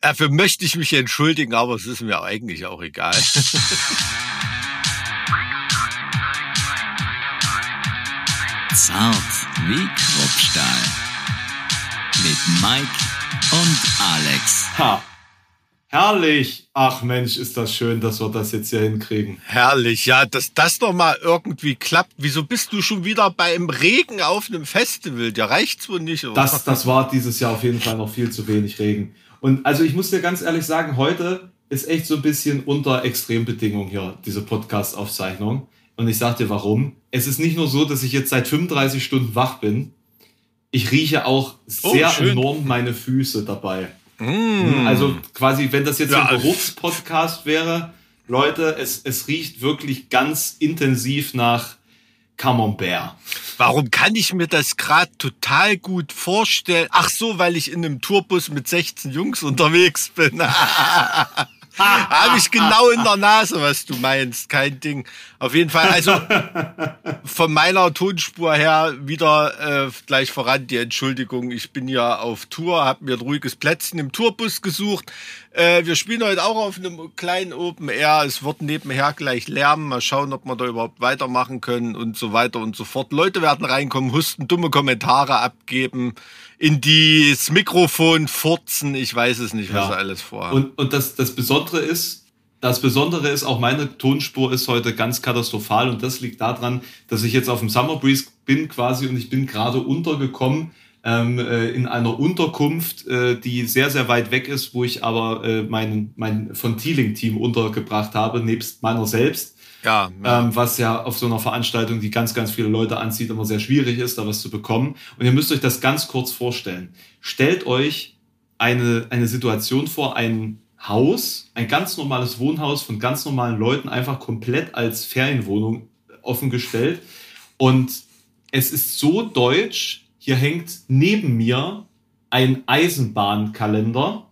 Dafür möchte ich mich entschuldigen, aber es ist mir eigentlich auch egal. Zart wie Kruppstahl. Mit Mike und Alex. Ha. Herrlich. Ach Mensch, ist das schön, dass wir das jetzt hier hinkriegen. Herrlich, ja, dass das noch mal irgendwie klappt. Wieso bist du schon wieder beim Regen auf einem Festival? Der reicht's wohl nicht, oder? Das, das war dieses Jahr auf jeden Fall noch viel zu wenig Regen. Und also ich muss dir ganz ehrlich sagen, heute ist echt so ein bisschen unter Extrembedingungen hier, diese Podcast-Aufzeichnung. Und ich sag dir warum. Es ist nicht nur so, dass ich jetzt seit 35 Stunden wach bin. Ich rieche auch Oh, sehr schön. enorm meine Füße dabei. Mm. Also quasi, wenn das jetzt Ja, ein also- Geruchspodcast wäre, Leute, es, es riecht wirklich ganz intensiv nach Camembert. Warum kann ich mir das gerade total gut vorstellen? Ach so, weil ich in einem Tourbus mit 16 Jungs unterwegs bin. Habe ich genau in der Nase, was du meinst. Kein Ding. Auf jeden Fall, also von meiner Tonspur her wieder äh, gleich voran die Entschuldigung. Ich bin ja auf Tour, habe mir ein ruhiges Plätzchen im Tourbus gesucht. Äh, wir spielen heute auch auf einem kleinen Open Air. Es wird nebenher gleich Lärm. Mal schauen, ob wir da überhaupt weitermachen können und so weiter und so fort. Leute werden reinkommen, husten, dumme Kommentare abgeben, in das Mikrofon furzen. Ich weiß es nicht, was Ja. alles vorhaben. Und, und das, das Besondere ist, das Besondere ist, auch meine Tonspur ist heute ganz katastrophal und das liegt daran, dass ich jetzt auf dem Summer Breeze bin quasi und ich bin gerade untergekommen ähm, äh, in einer Unterkunft, äh, die sehr, sehr weit weg ist, wo ich aber äh, mein, mein von Teeling-Team untergebracht habe, nebst meiner selbst. Ja, ja. ähm, was ja auf so einer Veranstaltung, die ganz, ganz viele Leute anzieht, immer sehr schwierig ist, da was zu bekommen. Und ihr müsst euch das ganz kurz vorstellen. Stellt euch eine, eine Situation vor, ein Haus, ein ganz normales Wohnhaus von ganz normalen Leuten, einfach komplett als Ferienwohnung offengestellt. Und es ist so deutsch, hier hängt neben mir ein Eisenbahnkalender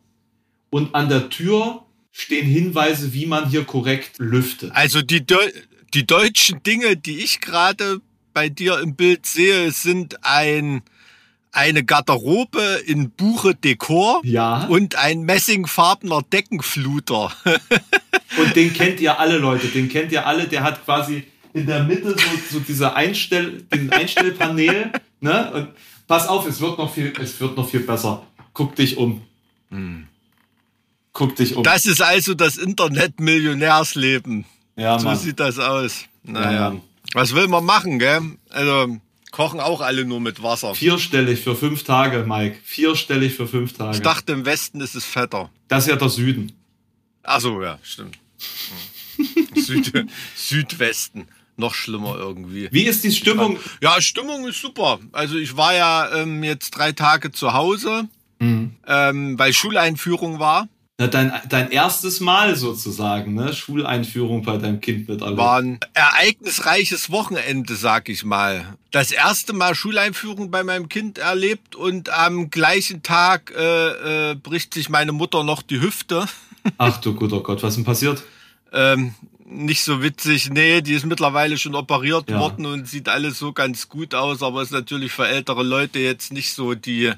und an der Tür stehen Hinweise, wie man hier korrekt lüftet. Also die, Deu die deutschen Dinge, die ich gerade bei dir im Bild sehe, sind ein, eine Garderobe in Buche Dekor Ja. und ein messingfarbener Deckenfluter. Und den kennt ihr alle, Leute. Den kennt ihr alle. Der hat quasi in der Mitte so, so diese Einstell, den Einstellpanel. Ne? Und pass auf, es wird noch viel, es wird noch viel besser. Guck dich um. Guck dich um. Das ist also das Internet-Millionärsleben. ja, So Mann. sieht das aus. Ja, Naja. Mann. Was will man machen, gell? Also, kochen auch alle nur mit Wasser. Vierstellig für fünf Tage, Mike. Vierstellig für fünf Tage. Ich dachte, im Westen ist es fetter. das ist ja der Süden. Ach so, ja, stimmt. Hm. Süd Südwesten. Noch schlimmer irgendwie. Wie ist die Stimmung? Ja, Stimmung ist super. Also ich war ja ähm, jetzt drei Tage zu Hause, ähm, weil Schuleinführung war. Na, dein, dein erstes Mal sozusagen, ne? Schuleinführung bei deinem Kind miterlebt. War ein ereignisreiches Wochenende, sag ich mal. Das erste Mal Schuleinführung bei meinem Kind erlebt und am gleichen Tag äh, äh, bricht sich meine Mutter noch die Hüfte. Ach du guter Gott, was ist denn passiert? Ähm, nicht so witzig. Nee, die ist mittlerweile schon operiert Ja. worden und sieht alles so ganz gut aus, aber ist natürlich für ältere Leute jetzt nicht so die,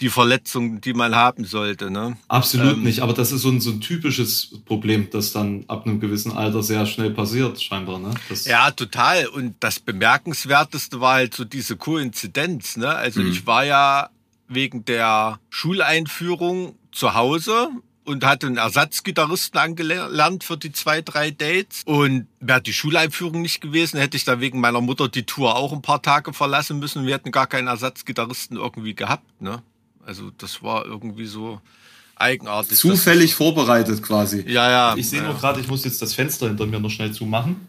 die Verletzung, die man haben sollte. Ne? Absolut Ähm, nicht, aber das ist so ein, so ein typisches Problem, das dann ab einem gewissen Alter sehr schnell passiert, scheinbar. Ne? Das, Ja, total. Und das Bemerkenswerteste war halt so diese Koinzidenz. Ne? Also Mhm. ich war ja wegen der Schuleinführung zu Hause und hatte einen Ersatzgitarristen angelernt für die zwei, drei Dates. Und wäre die Schuleinführung nicht gewesen, hätte ich da wegen meiner Mutter die Tour auch ein paar Tage verlassen müssen. Wir hätten gar keinen Ersatzgitarristen irgendwie gehabt. Ne? Also das war irgendwie so eigenartig. Zufällig vorbereitet quasi. Ja, ja. Ich sehe ja. nur gerade, ich muss jetzt das Fenster hinter mir noch schnell zumachen,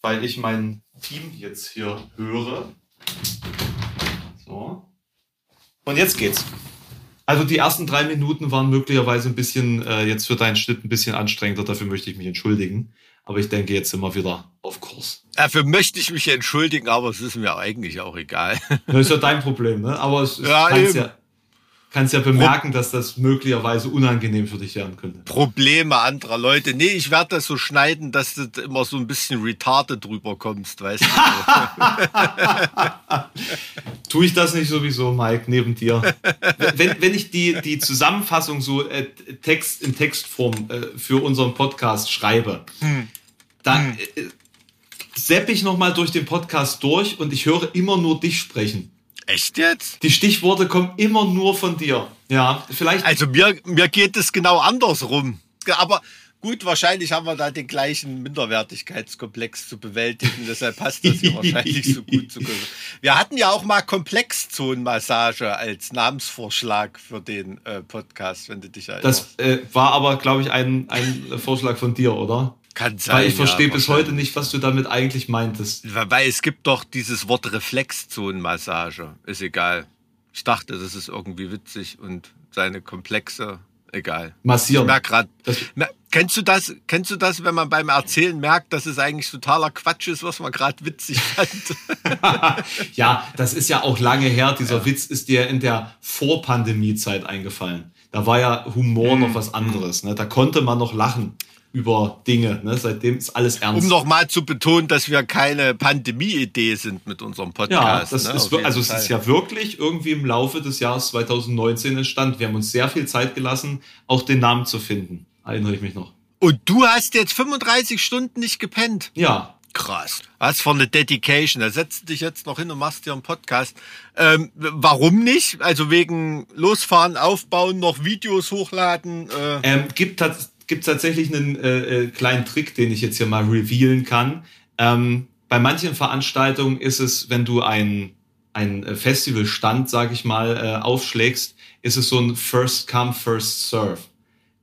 weil ich mein Team jetzt hier höre. So. Und jetzt geht's. Also die ersten drei Minuten waren möglicherweise ein bisschen, äh, jetzt für deinen Schnitt ein bisschen anstrengender, dafür möchte ich mich entschuldigen. Aber ich denke, jetzt sind wir wieder auf Kurs. Dafür möchte ich mich entschuldigen, aber es ist mir eigentlich auch egal. Das ist ja dein Problem, ne? Aber es, es Ja, kann's eben. ja, kannst ja bemerken, dass das möglicherweise unangenehm für dich werden könnte. Probleme anderer Leute. Nee, ich werde das so schneiden, dass du immer so ein bisschen retarded drüber kommst, weißt du. Tue ich das nicht sowieso, Mike, neben dir? wenn, wenn ich die, die Zusammenfassung so äh, Text in Textform äh, für unseren Podcast schreibe, hm. dann äh, sepp ich nochmal durch den Podcast durch und ich höre immer nur dich sprechen. Echt jetzt? Die Stichworte kommen immer nur von dir. Ja, vielleicht. Also mir, mir geht es genau andersrum. Aber gut, wahrscheinlich haben wir da den gleichen Minderwertigkeitskomplex zu bewältigen. Deshalb passt das hier wahrscheinlich so gut zu können. Wir hatten ja auch mal Komplexzonenmassage als Namensvorschlag für den äh, Podcast, wenn du dich erinnerst. Das äh, war aber, glaube ich, ein, ein Vorschlag von dir, oder? Kann sein. Weil ich verstehe ja, bis heute nicht, was du damit eigentlich meintest. Weil es gibt doch dieses Wort Reflexzonenmassage. Ist egal. Ich dachte, das ist irgendwie witzig und seine komplexe, egal. Massieren. Ich merk grad, kennst du das, kennst du das, wenn man beim Erzählen merkt, dass es eigentlich totaler Quatsch ist, was man gerade witzig fand? ja, das ist ja auch lange her. Dieser ja. Witz ist dir in der Vorpandemie-Zeit eingefallen. Da war ja Humor noch mhm. was anderes. Ne? Da konnte man noch lachen über Dinge. Ne? Seitdem ist alles ernst. Um nochmal zu betonen, dass wir keine Pandemie-Idee sind mit unserem Podcast. Ja, das ne? ist, also es ist ja wirklich irgendwie im Laufe des Jahres 2019 entstanden. Wir haben uns sehr viel Zeit gelassen, auch den Namen zu finden. Erinnere ich mich noch. Und du hast jetzt 35 Stunden nicht gepennt. Ja. Krass. Was für eine Dedication. Da setzt du dich jetzt noch hin und machst dir einen Podcast. Ähm, warum nicht? Also wegen Losfahren, Aufbauen, noch Videos hochladen? Äh. Ähm, gibt, gibt tatsächlich einen äh, äh, kleinen Trick, den ich jetzt hier mal revealen kann. Ähm, bei manchen Veranstaltungen ist es, wenn du ein, ein Festivalstand, sag ich mal, äh, aufschlägst, ist es so ein First Come, First Serve.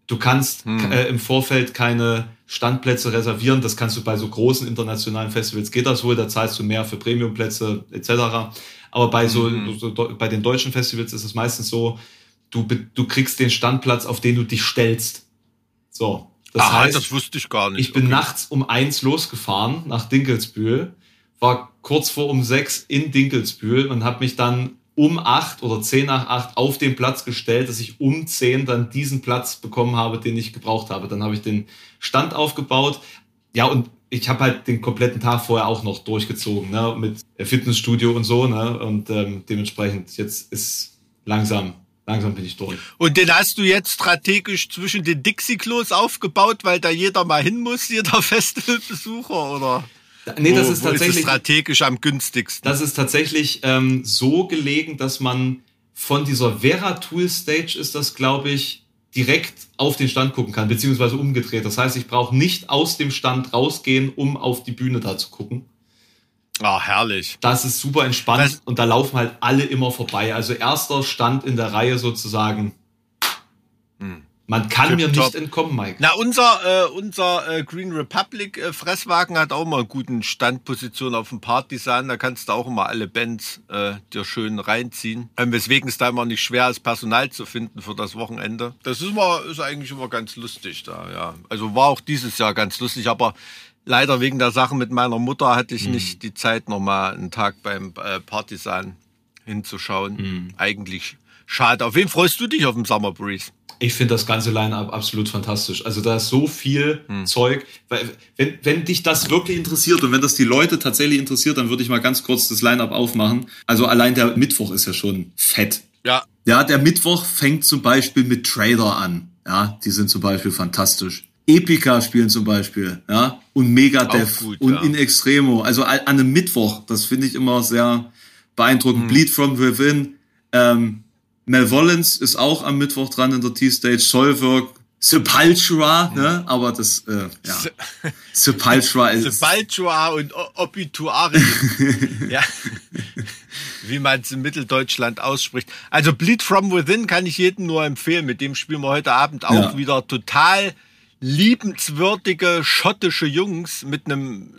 Du kannst hm. äh, im Vorfeld keine Standplätze reservieren. Das kannst du bei so großen internationalen Festivals geht das wohl. Da zahlst du mehr für Premiumplätze etc. Aber bei so, hm. so bei den deutschen Festivals ist es meistens so, du du kriegst den Standplatz, auf den du dich stellst. So. Das Aha, heißt, das wusste ich gar nicht. Ich bin okay. nachts um eins losgefahren nach Dinkelsbühl, war kurz vor um sechs in Dinkelsbühl und habe mich dann um acht oder zehn nach acht auf den Platz gestellt, dass ich um zehn dann diesen Platz bekommen habe, den ich gebraucht habe. Dann habe ich den Stand aufgebaut. Ja, und ich habe halt den kompletten Tag vorher auch noch durchgezogen, ne, mit Fitnessstudio und so, ne, und ähm, dementsprechend jetzt ist langsam Langsam bin ich durch. Und den hast du jetzt strategisch zwischen den Dixie-Klos aufgebaut, weil da jeder mal hin muss, jeder Festivalbesucher, oder? Nee, das wo, ist tatsächlich. Ist strategisch am günstigsten. Das ist tatsächlich ähm, so gelegen, dass man von dieser Vera Tool Stage ist das, glaube ich, direkt auf den Stand gucken kann, beziehungsweise umgedreht. Das heißt, ich brauche nicht aus dem Stand rausgehen, um auf die Bühne da zu gucken. Ah, herrlich. Das ist super entspannt das und da laufen halt alle immer vorbei. Also erster Stand in der Reihe sozusagen. Hm. Man kann Tip mir top. nicht entkommen, Mike. Na, unser, äh, unser äh, Green Republic äh, Fresswagen hat auch mal einen guten Standposition auf dem Partysan. Da kannst du auch immer alle Bands äh, dir schön reinziehen. Ähm, weswegen es da immer nicht schwer ist, Personal zu finden für das Wochenende. Das ist, immer, ist eigentlich immer ganz lustig da, ja. Also war auch dieses Jahr ganz lustig, aber leider wegen der Sache mit meiner Mutter hatte ich mhm. nicht die Zeit, nochmal einen Tag beim äh, Partisan hinzuschauen. Mhm. Eigentlich schade. Auf wen freust du dich auf dem Summer Breeze? Ich finde das ganze Line-Up absolut fantastisch. Also da ist so viel hm. Zeug. Wenn, wenn dich das wirklich interessiert und wenn das die Leute tatsächlich interessiert, dann würde ich mal ganz kurz das Line-Up aufmachen. Also allein der Mittwoch ist ja schon fett. Ja. Ja, der Mittwoch fängt zum Beispiel mit Trader an. Ja, die sind zum Beispiel fantastisch. Epica spielen zum Beispiel, ja, und Megadeth gut, und ja. In Extremo. Also an einem Mittwoch, das finde ich immer sehr beeindruckend. Hm. Bleed from Within, ähm, Wollens ist auch am Mittwoch dran in der T-Stage, Solberg, Sepultura, hm. ne? Aber das, äh, ja. Sepultura ist. Sepultura und Obituari. ja. Wie man es in Mitteldeutschland ausspricht. Also Bleed from Within kann ich jedem nur empfehlen. Mit dem spielen wir heute Abend auch ja. wieder total liebenswürdige schottische Jungs mit einem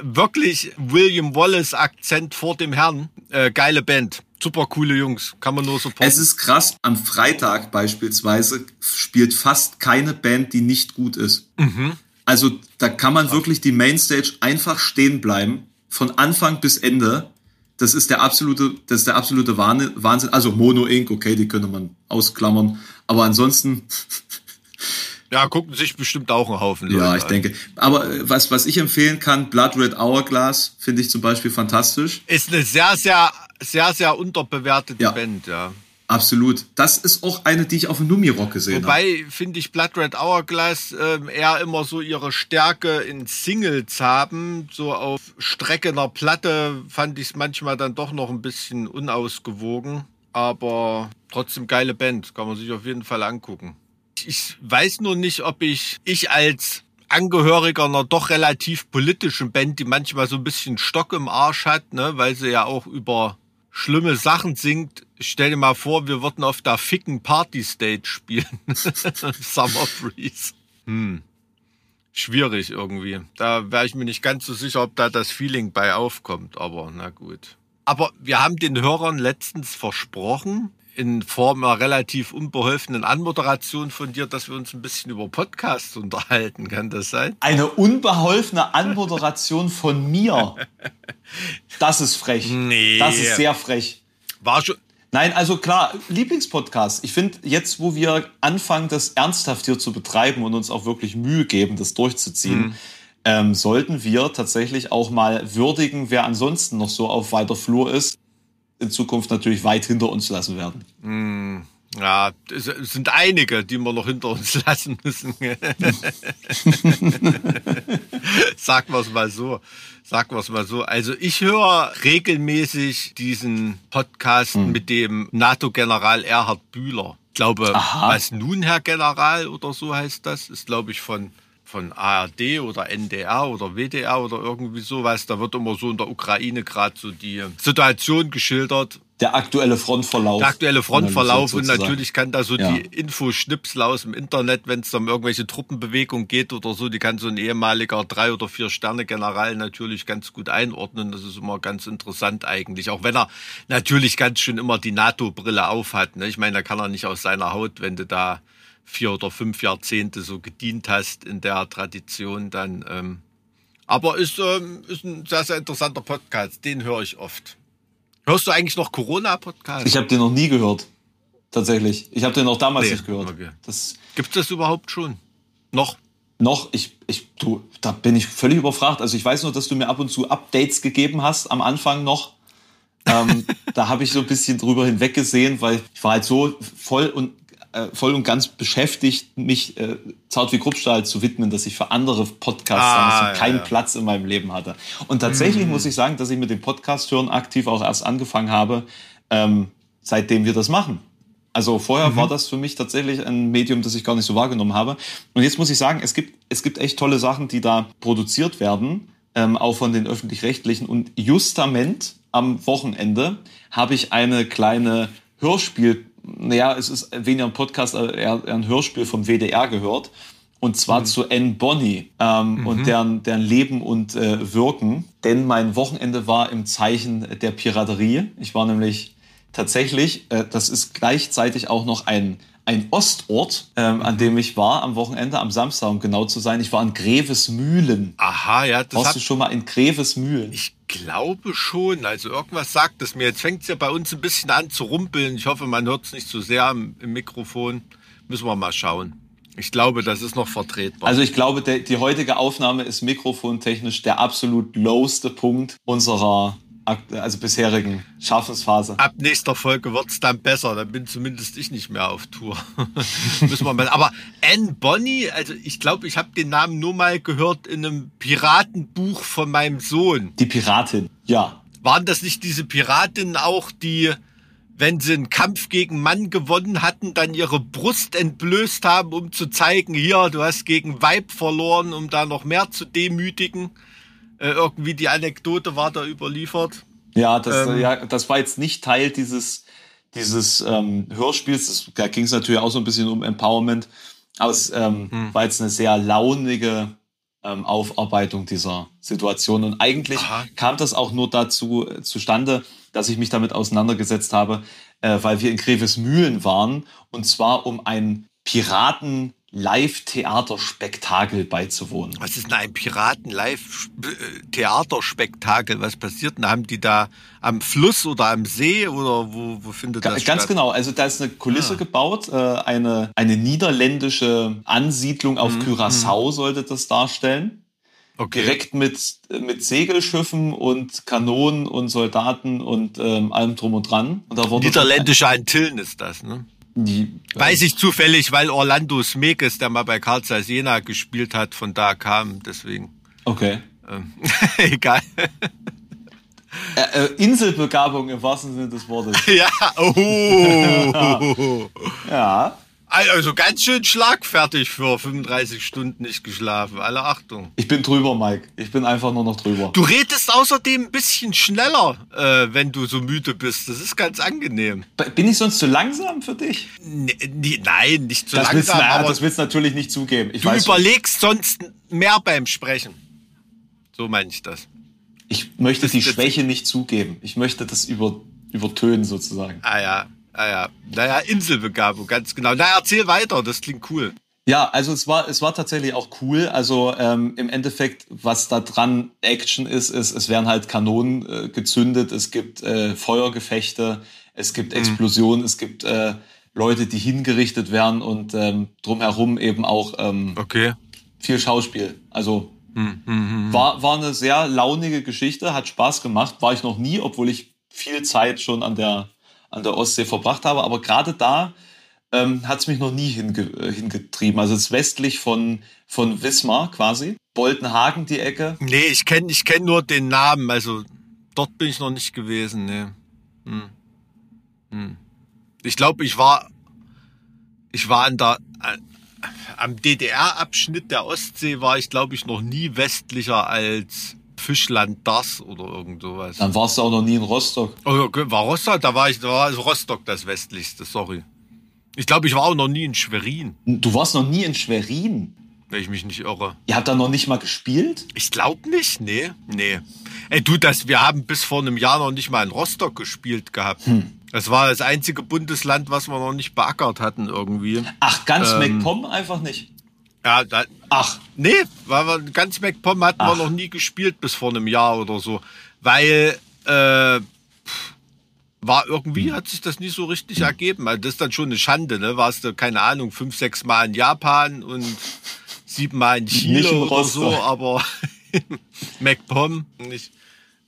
wirklich William Wallace Akzent vor dem Herrn. Äh, geile Band. Super coole Jungs. Kann man nur supporten. Es ist krass. Am Freitag beispielsweise spielt fast keine Band, die nicht gut ist. Mhm. Also da kann man wirklich die Mainstage einfach stehen bleiben. Von Anfang bis Ende. das ist der absolute, das ist der absolute Wahnsinn. Also Mono Inc., okay, die könnte man ausklammern. Aber ansonsten. Ja, gucken sich bestimmt auch einen Haufen Leute Ja, ich an. denke. Aber äh, was, was ich empfehlen kann, Blood Red Hourglass finde ich zum Beispiel fantastisch. Ist eine sehr, sehr, sehr, sehr unterbewertete ja. Band, ja. Absolut. Das ist auch eine, die ich auf dem Numirock gesehen Wobei, habe. Wobei, finde ich, Blood Red Hourglass äh, eher immer so ihre Stärke in Singles haben. So auf streckener Platte fand ich es manchmal dann doch noch ein bisschen unausgewogen. Aber trotzdem geile Band. Kann man sich auf jeden Fall angucken. Ich weiß nur nicht, ob ich, ich als Angehöriger einer doch relativ politischen Band, die manchmal so ein bisschen Stock im Arsch hat, ne, weil sie ja auch über schlimme Sachen singt. Stell dir mal vor, wir würden auf der ficken Party Stage spielen. Summer Breeze. Hm. Schwierig irgendwie. Da wäre ich mir nicht ganz so sicher, ob da das Feeling bei aufkommt, aber na gut. Aber wir haben den Hörern letztens versprochen, in Form einer relativ unbeholfenen Anmoderation von dir, dass wir uns ein bisschen über Podcasts unterhalten. Kann das sein? Eine unbeholfene Anmoderation von mir. Das ist frech. Nee. Das ist sehr frech. War schon. Nein, also klar, Lieblingspodcast. Ich finde, jetzt, wo wir anfangen, das ernsthaft hier zu betreiben und uns auch wirklich Mühe geben, das durchzuziehen, mhm. ähm, sollten wir tatsächlich auch mal würdigen, wer ansonsten noch so auf weiter Flur ist in Zukunft natürlich weit hinter uns lassen werden. Mm, ja, es sind einige, die wir noch hinter uns lassen müssen. Sagen wir es mal so. Sagen wir es mal so. Also ich höre regelmäßig diesen Podcast hm. mit dem NATO-General Erhard Bühler. Ich glaube, Aha. was nun, Herr General, oder so heißt das, ist, glaube ich, von von ARD oder NDR oder WDR oder irgendwie sowas. Da wird immer so in der Ukraine gerade so die Situation geschildert. Der aktuelle Frontverlauf. Der aktuelle Frontverlauf und natürlich kann da so ja. die Infoschnipsel aus dem Internet, wenn es um irgendwelche Truppenbewegungen geht oder so, die kann so ein ehemaliger drei oder vier Sterne General natürlich ganz gut einordnen. Das ist immer ganz interessant eigentlich, auch wenn er natürlich ganz schön immer die NATO-Brille aufhat. Ne? Ich meine, da kann er nicht aus seiner Haut, wenn du da vier oder fünf Jahrzehnte so gedient hast in der Tradition, dann. Ähm, aber ist, ähm, ist ein sehr, sehr interessanter Podcast. Den höre ich oft. Hörst du eigentlich noch Corona-Podcast? Ich habe den noch nie gehört. Tatsächlich. Ich habe den auch damals nee, nicht gehört. Okay. Das Gibt es das überhaupt schon? Noch? Noch, ich, ich, du, da bin ich völlig überfragt. Also ich weiß nur, dass du mir ab und zu Updates gegeben hast, am Anfang noch. ähm, da habe ich so ein bisschen drüber hinweggesehen, weil ich war halt so voll und äh, voll und ganz beschäftigt, mich äh, Zart wie Kruppstahl zu widmen, dass ich für andere Podcasts ah, ja, keinen ja. Platz in meinem Leben hatte. Und tatsächlich mhm. muss ich sagen, dass ich mit dem Podcast hören aktiv auch erst angefangen habe, ähm, seitdem wir das machen. Also vorher mhm. war das für mich tatsächlich ein Medium, das ich gar nicht so wahrgenommen habe. Und jetzt muss ich sagen, es gibt, es gibt echt tolle Sachen, die da produziert werden, ähm, auch von den öffentlich-rechtlichen. Und justament am Wochenende habe ich eine kleine Hörspiel naja, es ist weniger ein Podcast, eher ein Hörspiel vom WDR gehört. Und zwar mhm. zu Anne Bonny ähm, mhm. und deren, deren Leben und äh, Wirken. Denn mein Wochenende war im Zeichen der Piraterie. Ich war nämlich tatsächlich, äh, das ist gleichzeitig auch noch ein, ein Ostort, ähm, an dem ich war am Wochenende, am Samstag, um genau zu sein. Ich war in Grevesmühlen. Aha, ja. Das Warst du schon mal in Grevesmühlen? Ich glaube schon. Also irgendwas sagt es mir. Jetzt fängt es ja bei uns ein bisschen an zu rumpeln. Ich hoffe, man hört es nicht zu so sehr im, Mikrofon. Müssen wir mal schauen. Ich glaube, das ist noch vertretbar. Also ich glaube, der, die heutige Aufnahme ist mikrofontechnisch der absolut lowste Punkt unserer also bisherigen Schaffensphase. Ab nächster Folge wird es dann besser. Dann bin zumindest ich nicht mehr auf Tour. Müssen wir mal. Aber Anne Bonny, also ich glaube, ich habe den Namen nur mal gehört in einem Piratenbuch von meinem Sohn. Die Piratin, ja. Waren das nicht diese Piratinnen auch, die, wenn sie einen Kampf gegen Mann gewonnen hatten, dann ihre Brust entblößt haben, um zu zeigen, hier, du hast gegen Weib verloren, um da noch mehr zu demütigen? Äh, irgendwie die Anekdote war da überliefert. Ja, das, ähm, ja, das war jetzt nicht Teil dieses, dieses ähm, Hörspiels. Das, da ging es natürlich auch so ein bisschen um Empowerment. Aber es ähm, hm. war jetzt eine sehr launige ähm, Aufarbeitung dieser Situation. Und eigentlich Aha. kam das auch nur dazu äh, zustande, dass ich mich damit auseinandergesetzt habe, äh, weil wir in Grevesmühlen waren. Und zwar um ein Piraten Live-Theaterspektakel beizuwohnen. Was ist denn ein Piraten-Live-Theaterspektakel? Was passiert denn? Haben die da am Fluss oder am See oder wo, wo findet das Ganz statt? genau, also da ist eine Kulisse Ah. gebaut, äh, eine, eine niederländische Ansiedlung auf Mhm, Curaçao sollte das darstellen. Okay. Direkt mit, mit Segelschiffen und Kanonen und Soldaten und ähm, allem drum und dran. Und da wurde Niederländische Antillen ist das, ne? Die, Weiß ich zufällig, weil Orlando Smekes, der mal bei Karl Zeiss Jena gespielt hat, von da kam, deswegen. Okay. Ähm, egal. Äh, äh, Inselbegabung im wahrsten Sinne des Wortes. ja, oh. Ja. Also ganz schön schlagfertig für 35 Stunden nicht geschlafen. Alle Achtung. Ich bin drüber, Mike. Ich bin einfach nur noch drüber. Du redest außerdem ein bisschen schneller, äh, wenn du so müde bist. Das ist ganz angenehm. Bin ich sonst zu langsam für dich? N nee, nein, nicht so das willst, langsam, na, aber das willst du natürlich nicht zugeben. Ich du weiß schon. überlegst sonst mehr beim Sprechen. So meine ich das. Ich möchte die das- Schwäche nicht zugeben. Ich möchte das über, übertönen sozusagen. Ah ja, ah ja. Naja, Inselbegabung, ganz genau. Na, erzähl weiter, das klingt cool. Ja, also es war, es war tatsächlich auch cool. Also ähm, im Endeffekt, was da dran Action ist, ist, es werden halt Kanonen äh, gezündet, es gibt äh, Feuergefechte, es gibt Explosionen, es gibt äh, Leute, die hingerichtet werden und ähm, drumherum eben auch ähm, Okay. viel Schauspiel. Also war, war eine sehr launige Geschichte, hat Spaß gemacht. War ich noch nie, obwohl ich viel Zeit schon an der, an der Ostsee verbracht habe. Aber gerade da ähm, hat es mich noch nie hinge äh, hingetrieben. Also es ist westlich von, von Wismar quasi. Boltenhagen die Ecke. Nee, ich kenne ich kenn nur den Namen, also dort bin ich noch nicht gewesen, nee. Hm. Hm. Ich glaube, ich war ich war an der äh, am DDR-Abschnitt der Ostsee war ich glaube ich noch nie westlicher als Fischland das oder irgend sowas. Dann warst du auch noch nie in Rostock. Oh, war Rostock, da war ich, da war also Rostock das westlichste, sorry. Ich glaube, ich war auch noch nie in Schwerin, Du warst noch nie in Schwerin. wenn ich mich nicht irre. Ihr habt da noch nicht mal gespielt? Ich glaube nicht, nee, nee. Ey, du, das, wir haben bis vor einem Jahr noch nicht mal in Rostock gespielt gehabt. Das war das einzige Bundesland, was wir noch nicht beackert hatten irgendwie. Ach, ganz Ähm. MacPom einfach nicht. Ja, da, Ach, nee, weil wir ganz MacPom hatten wir Ach. noch nie gespielt bis vor einem Jahr oder so. Weil, äh, war irgendwie, hat sich das nie so richtig ergeben. Also das ist dann schon eine Schande, ne? Warst du, keine Ahnung, fünf, sechs Mal in Japan und sieben Mal in Chile Nicht in oder so, aber MacPom nicht.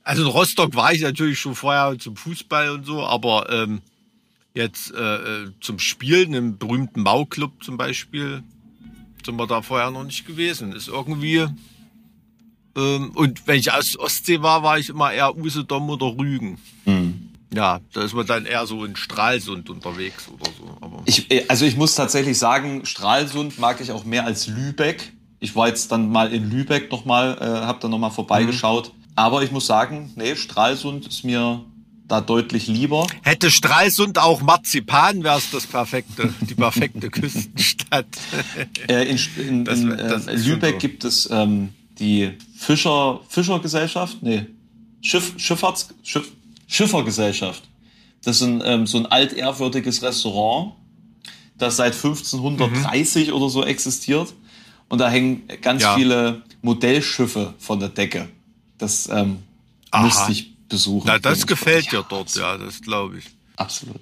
Also in Rostock war ich natürlich schon vorher zum Fußball und so, aber ähm, jetzt äh, äh, zum Spielen im berühmten Mau-Club zum Beispiel sind wir da vorher noch nicht gewesen. Ist irgendwie ähm, und wenn ich aus Ostsee war, war ich immer eher Usedom oder Rügen. Hm. Ja, da ist man dann eher so in Stralsund unterwegs oder so. Aber Ich, äh, also ich muss tatsächlich sagen, Stralsund mag ich auch mehr als Lübeck. Ich war jetzt dann mal in Lübeck nochmal, äh, habe da nochmal vorbeigeschaut. Aber ich muss sagen, nee, Stralsund ist mir da deutlich lieber. hätte Stralsund auch Marzipan, wäre es das perfekte, die perfekte Küstenstadt. Äh, in in, Das in das äh, schon Lübeck so. gibt es ähm, die Fischer, Fischergesellschaft, nee, Schiff, Schifffahrts, Schiff, Schiffergesellschaft. Das ist ein, ähm, so ein altehrwürdiges Restaurant, das seit 1530 oder so existiert. Und da hängen ganz Ja. viele Modellschiffe von der Decke. Das ähm, Aha. ich besuchen. Na, das gefällt dir Ja, dort, ja, das glaube ich. Absolut.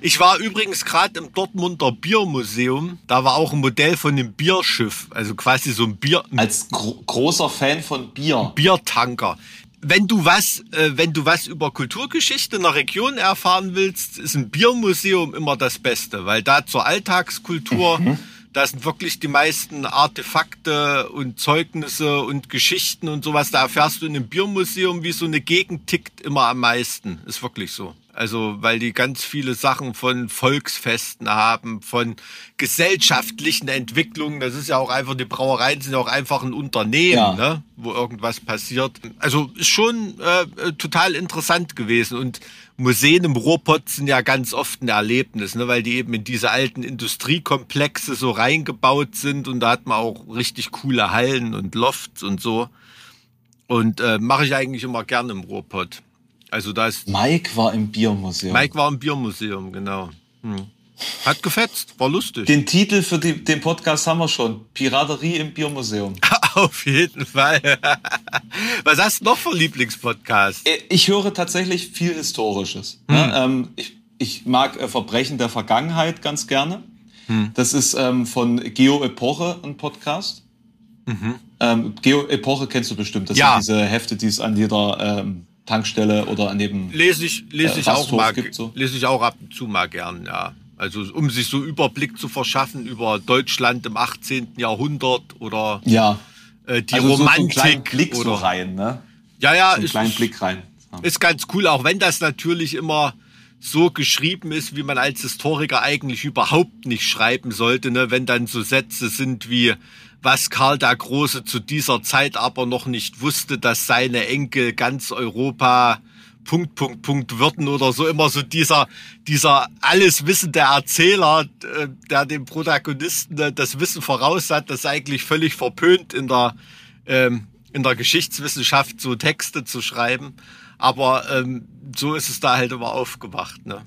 Ich war übrigens gerade im Dortmunder Biermuseum. Da war auch ein Modell von einem Bierschiff, also quasi so ein Bier, Als gro großer Fan von Bier. Biertanker. Wenn du was, äh, wenn du was über Kulturgeschichte in der Region erfahren willst, ist ein Biermuseum immer das Beste, weil da zur Alltagskultur, da sind wirklich die meisten Artefakte und Zeugnisse und Geschichten und sowas. Da erfährst du in einem Biermuseum, wie so eine Gegend tickt, immer am meisten. Ist wirklich so. Also, weil die ganz viele Sachen von Volksfesten haben, von gesellschaftlichen Entwicklungen. Das ist ja auch einfach, die Brauereien sind ja auch einfach ein Unternehmen, Ja. ne? wo irgendwas passiert. Also ist schon äh, total interessant gewesen. Und Museen im Ruhrpott sind ja ganz oft ein Erlebnis, ne? weil die eben in diese alten Industriekomplexe so reingebaut sind und da hat man auch richtig coole Hallen und Lofts und so. Und äh, mache ich eigentlich immer gerne im Ruhrpott. Also da ist Mike war im Biermuseum. Mike war im Biermuseum, genau. Hm. Hat gefetzt, war lustig. Den Titel für die, den Podcast haben wir schon. Piraterie im Biermuseum. Auf jeden Fall. Was hast du noch für Lieblingspodcast? Äh, Ich höre tatsächlich viel Historisches. Hm. Ähm, ich, ich mag äh, Verbrechen der Vergangenheit ganz gerne. Hm. Das ist ähm, von Geo Epoche ein Podcast. Ähm, Geo Epoche kennst du bestimmt. Das Mhm. Ja. sind diese Hefte, die es an jeder Tankstelle oder an jedem Lese ich, lese Äh, ich auch mal, gibt so. lese ich auch ab und zu mal gern, ja. Also um sich so Überblick zu verschaffen über Deutschland im 18. Jahrhundert oder ja. äh, die also so, so einen Romantik Blick oder so rein, ne? ja ja So einen ist, kleinen Blick rein. Ja. ist ganz cool, auch wenn das natürlich immer so geschrieben ist, wie man als Historiker eigentlich überhaupt nicht schreiben sollte, ne? wenn dann so Sätze sind wie was Karl der Große zu dieser Zeit aber noch nicht wusste, dass seine Enkel ganz Europa Punkt, Punkt, Punkt würden oder so immer so dieser, dieser alles wissende Erzähler, äh, der dem Protagonisten äh, das Wissen voraus hat, das eigentlich völlig verpönt in der, ähm, in der Geschichtswissenschaft so Texte zu schreiben. Aber ähm, so ist es da halt immer aufgemacht. Ne?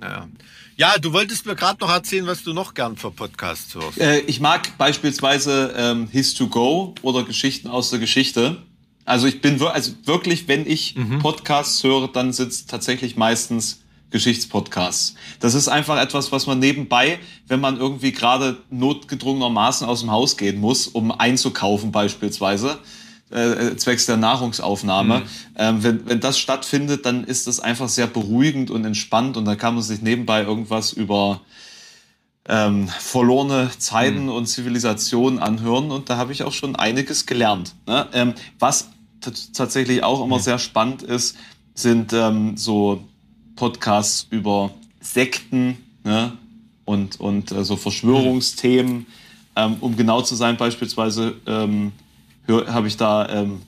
Ja. ja, du wolltest mir gerade noch erzählen, was du noch gern für Podcasts hörst. Äh, ich mag beispielsweise ähm, His to Go oder Geschichten aus der Geschichte. Also ich bin also wirklich, wenn ich Mhm. Podcasts höre, dann sind es tatsächlich meistens Geschichtspodcasts. Das ist einfach etwas, was man nebenbei, wenn man irgendwie gerade notgedrungenermaßen aus dem Haus gehen muss, um einzukaufen beispielsweise, äh, zwecks der Nahrungsaufnahme. Mhm. Ähm, wenn, wenn das stattfindet, dann ist das einfach sehr beruhigend und entspannt und da kann man sich nebenbei irgendwas über ähm, verlorene Zeiten und Zivilisationen anhören und da habe ich auch schon einiges gelernt. Ne? Ähm, was tatsächlich auch immer sehr spannend ist, sind ähm, so Podcasts über Sekten ne? und, und äh, so Verschwörungsthemen. Ähm, um genau zu sein, beispielsweise ähm, habe ich da ähm,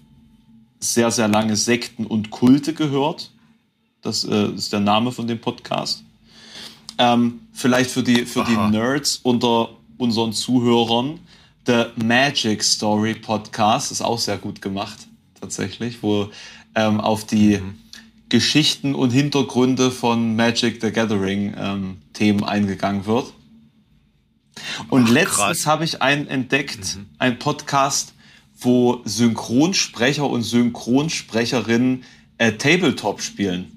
sehr, sehr lange Sekten und Kulte gehört. Das äh, ist der Name von dem Podcast. Ähm, vielleicht für die, für die Aha. Nerds unter unseren Zuhörern. Der Magic Story Podcast ist auch sehr gut gemacht, tatsächlich, wo ähm, auf die Mhm. Geschichten und Hintergründe von Magic the Gathering ähm, Themen eingegangen wird. Und Ach, letztens habe ich einen entdeckt, einen Podcast, wo Synchronsprecher und Synchronsprecherinnen äh, Tabletop spielen.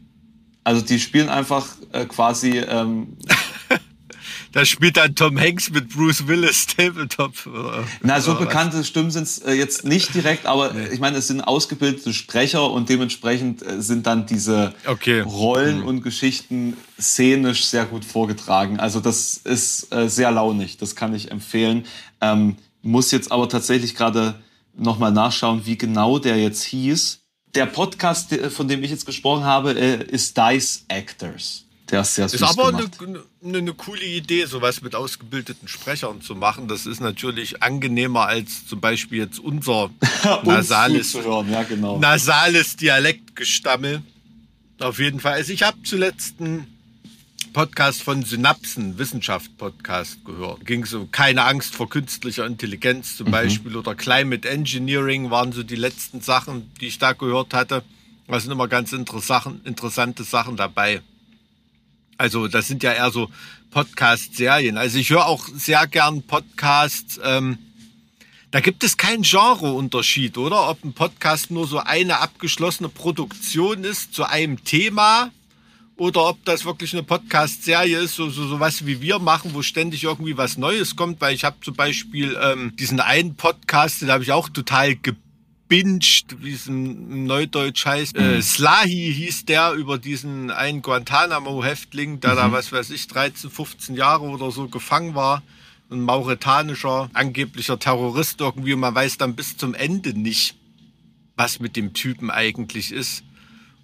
Also die spielen einfach äh, quasi ähm, Da spielt dann Tom Hanks mit Bruce Willis Tabletop. oder- Na, so was? bekannte Stimmen sind es äh, jetzt nicht direkt, aber ich meine, es sind ausgebildete Sprecher und dementsprechend äh, sind dann diese Okay. Rollen und Geschichten szenisch sehr gut vorgetragen. Also das ist äh, sehr launig, das kann ich empfehlen. Ähm, muss jetzt aber tatsächlich gerade nochmal nachschauen, wie genau der jetzt hieß. Der Podcast, der- von dem ich jetzt gesprochen habe, äh, ist Dice Actors. Der ist sehr süß Ist aber eine, eine, eine coole Idee, sowas mit ausgebildeten Sprechern zu machen. Das ist natürlich angenehmer als zum Beispiel jetzt unser Uns nasales, zuzuhören, ja genau. nasales Dialektgestammel. Auf jeden Fall. Also ich habe zuletzt einen Podcast von Synapsen, Wissenschaft-Podcast gehört. Ging so keine Angst vor künstlicher Intelligenz Mhm. zum Beispiel oder Climate Engineering waren so die letzten Sachen, die ich da gehört hatte. Da sind immer ganz interessante, interessante Sachen dabei. Also das sind ja eher so Podcast-Serien. Also ich höre auch sehr gern Podcasts. Ähm, da gibt es keinen Genreunterschied, oder? Ob ein Podcast nur so eine abgeschlossene Produktion ist zu einem Thema oder ob das wirklich eine Podcast-Serie ist, so, so, so was wie wir machen, wo ständig irgendwie was Neues kommt. Weil ich habe zum Beispiel ähm, diesen einen Podcast, den habe ich auch total gebinged, wie es im Neudeutsch heißt. Äh, Slahi hieß der über diesen einen Guantanamo-Häftling, der da, was weiß ich, 13, 15 Jahre oder so gefangen war. Ein mauretanischer, angeblicher Terrorist irgendwie. Und man weiß dann bis zum Ende nicht, was mit dem Typen eigentlich ist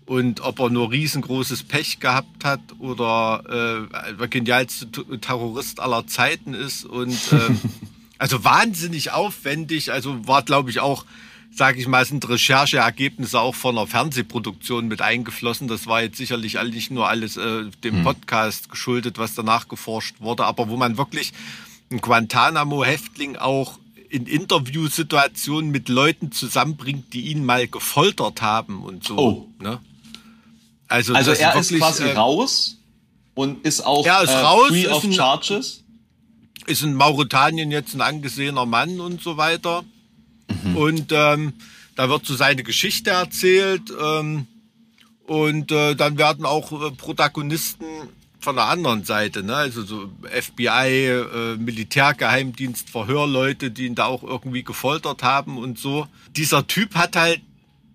und ob er nur riesengroßes Pech gehabt hat oder äh, der genialste Terrorist aller Zeiten ist und ähm, also wahnsinnig aufwendig. Also war, glaube ich, auch, sage ich mal, sind Rechercheergebnisse auch von einer Fernsehproduktion mit eingeflossen. Das war jetzt sicherlich nicht nur alles äh, dem Podcast geschuldet, was danach geforscht wurde, aber wo man wirklich einen Guantanamo-Häftling auch in Interviewsituationen mit Leuten zusammenbringt, die ihn mal gefoltert haben und so. Oh. Ne? Also, Also er ist wirklich, quasi äh, raus und ist auch Ja, ist äh, raus, free ist of ein- charges. ist in Mauretanien jetzt ein angesehener Mann und so weiter. Und ähm, da wird so seine Geschichte erzählt. Ähm, und äh, dann werden auch äh, Protagonisten von der anderen Seite, ne? also so FBI, äh, Militärgeheimdienst, Verhörleute, die ihn da auch irgendwie gefoltert haben und so. Dieser Typ hat halt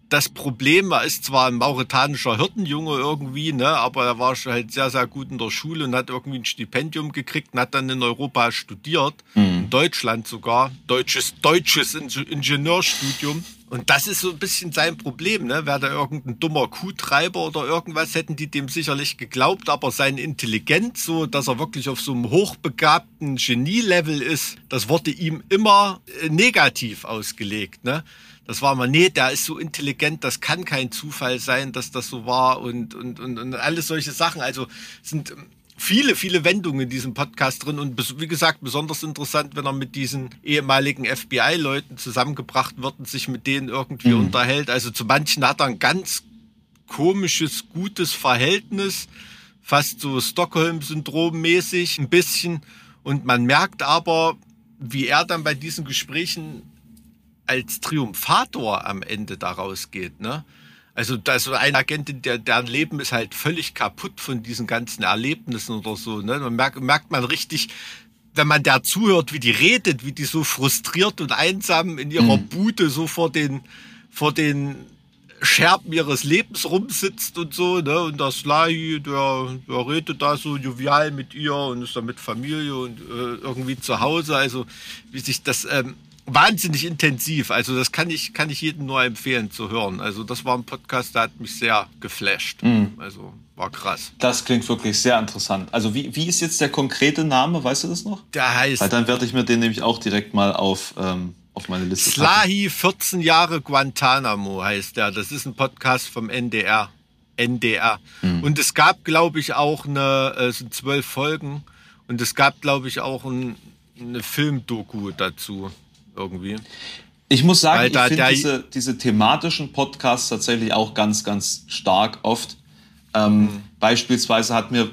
das Problem, er ist zwar ein mauretanischer Hirtenjunge irgendwie, ne, aber er war schon halt sehr, sehr gut in der Schule und hat irgendwie ein Stipendium gekriegt und hat dann in Europa studiert, in Deutschland sogar, deutsches, deutsches Inge- Ingenieurstudium. Und das ist so ein bisschen sein Problem, ne? Wäre da irgendein dummer Kuhtreiber oder irgendwas, hätten die dem sicherlich geglaubt, aber seine Intelligenz, so dass er wirklich auf so einem hochbegabten Genie-Level ist, das wurde ihm immer äh, negativ ausgelegt, ne? Das war mal, nee, der ist so intelligent, das kann kein Zufall sein, dass das so war und, und, und, und alles solche Sachen. Also sind viele, viele Wendungen in diesem Podcast drin und wie gesagt, besonders interessant, wenn er mit diesen ehemaligen FBI-Leuten zusammengebracht wird und sich mit denen irgendwie unterhält. Also zu manchen hat er ein ganz komisches, gutes Verhältnis, fast so Stockholm-Syndrom-mäßig ein bisschen. Und man merkt aber, wie er dann bei diesen Gesprächen als Triumphator am Ende daraus geht, ne? Also da so ein Agentin, der, deren Leben ist halt völlig kaputt von diesen ganzen Erlebnissen oder so. Ne? Man merkt, merkt man richtig, wenn man der zuhört, wie die redet, wie die so frustriert und einsam in ihrer Bude so vor den, vor den Scherben ihres Lebens rumsitzt und so, ne? Und der Slahi, der, der redet da so jovial mit ihr und ist da mit Familie und äh, irgendwie zu Hause. Also wie sich das ähm, wahnsinnig intensiv. Also das kann ich, kann ich jedem nur empfehlen zu hören. Also das war ein Podcast, der hat mich sehr geflasht. Also war krass. Das klingt wirklich sehr interessant. Also wie, wie ist jetzt der konkrete Name? Weißt du das noch? Der heißt Weil dann werde ich mir den nämlich auch direkt mal auf, ähm, auf meine Liste. Slahi 14 Jahre Guantanamo heißt der. Das ist ein Podcast vom NDR. NDR. Und es gab, glaube ich, auch eine, äh, es sind zwölf Folgen. Und es gab, glaube ich, auch ein, eine Filmdoku dazu. Irgendwie. Ich muss sagen, Weil ich finde diese, diese thematischen Podcasts tatsächlich auch ganz, ganz stark oft. Ähm, Mhm. Beispielsweise hat mir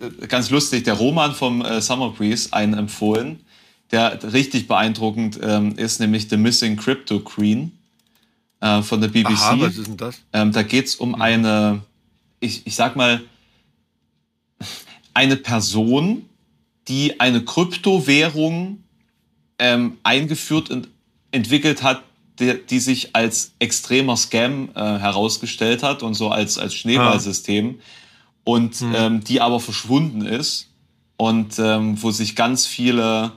äh, ganz lustig der Roman vom äh, Summer Breeze einen empfohlen, der richtig beeindruckend ähm, ist, nämlich The Missing Crypto Queen äh, von der BBC. Aha, was ist denn das? Ähm, da geht's um eine, ich, ich sag mal, eine Person, die eine Kryptowährung ähm, eingeführt und entwickelt hat, die, die sich als extremer Scam äh, herausgestellt hat und so als, als Schneeballsystem und ähm, die aber verschwunden ist und ähm, wo sich ganz viele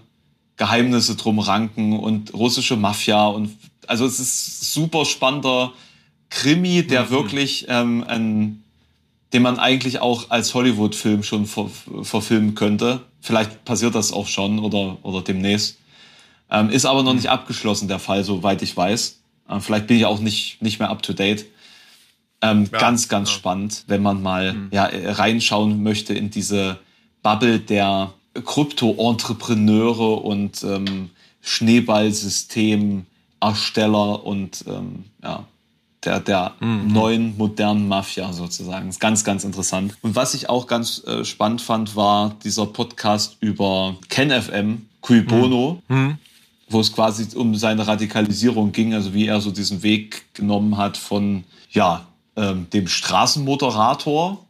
Geheimnisse drum ranken und russische Mafia und also es ist super spannender Krimi, der wirklich ähm, ein, den man eigentlich auch als Hollywood-Film schon ver verfilmen könnte. Vielleicht passiert das auch schon oder, oder demnächst. Ähm, ist aber noch nicht abgeschlossen, der Fall, soweit ich weiß. Äh, vielleicht bin ich auch nicht, nicht mehr up to date. Ähm, Ja, ganz, ganz ja. spannend, wenn man mal ja, äh, reinschauen möchte in diese Bubble der Krypto-Entrepreneure und ähm, Schneeballsystem-Ersteller und ähm, ja, der, der neuen modernen Mafia sozusagen. ist ganz, ganz interessant. Und was ich auch ganz äh, spannend fand, war dieser Podcast über KenFM, Cui Bono, wo es quasi um seine Radikalisierung ging, also wie er so diesen Weg genommen hat von ja, ähm, dem Straßenmoderator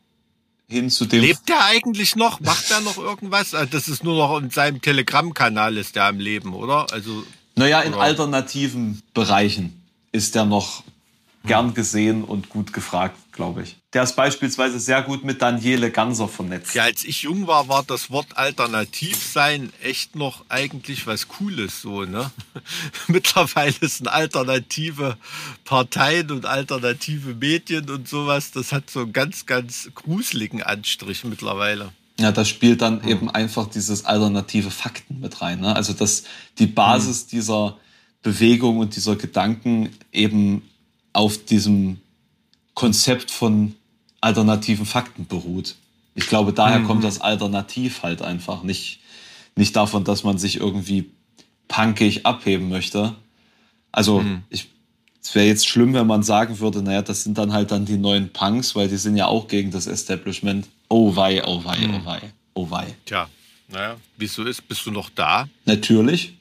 hin zu dem Lebt der eigentlich noch? Macht der noch irgendwas? Also Das ist nur noch in seinem Telegram-Kanal ist der am Leben, oder? Also Naja, in Oder- alternativen Bereichen ist er noch gern gesehen und gut gefragt, glaube ich. Der ist beispielsweise sehr gut mit Daniele Ganser vernetzt. Ja, als ich jung war, war das Wort alternativ sein echt noch eigentlich was Cooles so, ne? Mittlerweile sind alternative Parteien und alternative Medien und sowas, das hat so einen ganz, ganz gruseligen Anstrich mittlerweile. Ja, da spielt dann eben einfach dieses alternative Fakten mit rein. Ne? Also dass die Basis dieser Bewegung und dieser Gedanken eben auf diesem Konzept von alternativen Fakten beruht. Ich glaube, daher kommt das Alternativ halt einfach nicht, nicht davon, dass man sich irgendwie punkig abheben möchte. Also ich, es wäre jetzt schlimm, wenn man sagen würde, naja, das sind dann halt dann die neuen Punks, weil die sind ja auch gegen das Establishment. Oh wei, oh wei, oh wei, oh wei. Tja, naja, wieso ist, bist du noch da? Natürlich.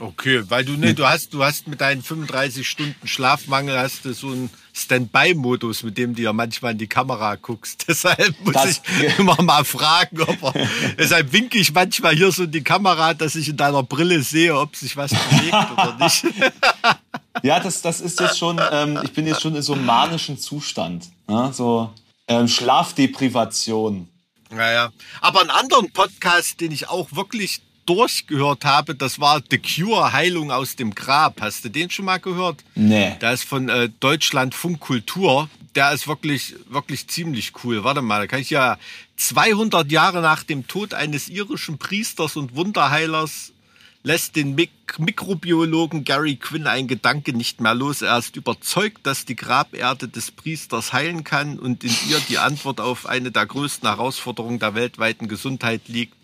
Okay, weil du, ne, du hast, du hast mit deinen 35 Stunden Schlafmangel hast du so einen Standby-Modus, mit dem du ja manchmal in die Kamera guckst. Deshalb muss Das- ich immer mal fragen, ob er, deshalb winke ich manchmal hier so in die Kamera, dass ich in deiner Brille sehe, ob sich was bewegt oder nicht. Ja, das, das ist jetzt schon, ähm, ich bin jetzt schon in so einem manischen Zustand. Ne? So ähm, Schlafdeprivation. Naja, aber einen anderen Podcast, den ich auch wirklich durchgehört habe, das war The Cure Heilung aus dem Grab. Hast du den schon mal gehört? Nee. Der ist von äh, Deutschlandfunk Kultur. Der ist wirklich, wirklich ziemlich cool. Warte mal, da kann ich ja 200 Jahre nach dem Tod eines irischen Priesters und Wunderheilers lässt den Mik Mikrobiologen Gary Quinn ein Gedanke nicht mehr los. Er ist überzeugt, dass die Graberde des Priesters heilen kann und in ihr die Antwort auf eine der größten Herausforderungen der weltweiten Gesundheit liegt,